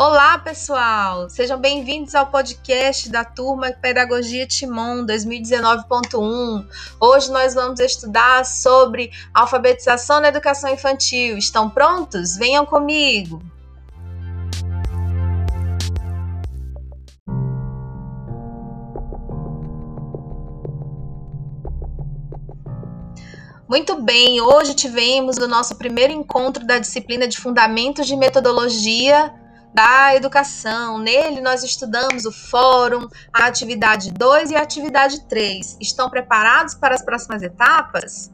Olá, pessoal! Sejam bem-vindos ao podcast da turma Pedagogia Timon 2019.1. Hoje nós vamos estudar sobre alfabetização na educação infantil. Estão prontos? Venham comigo! Muito bem, hoje tivemos o nosso primeiro encontro da disciplina de Fundamentos de Metodologia da educação. Nele nós estudamos o fórum, a atividade 2 e a atividade 3. Estão preparados para as próximas etapas?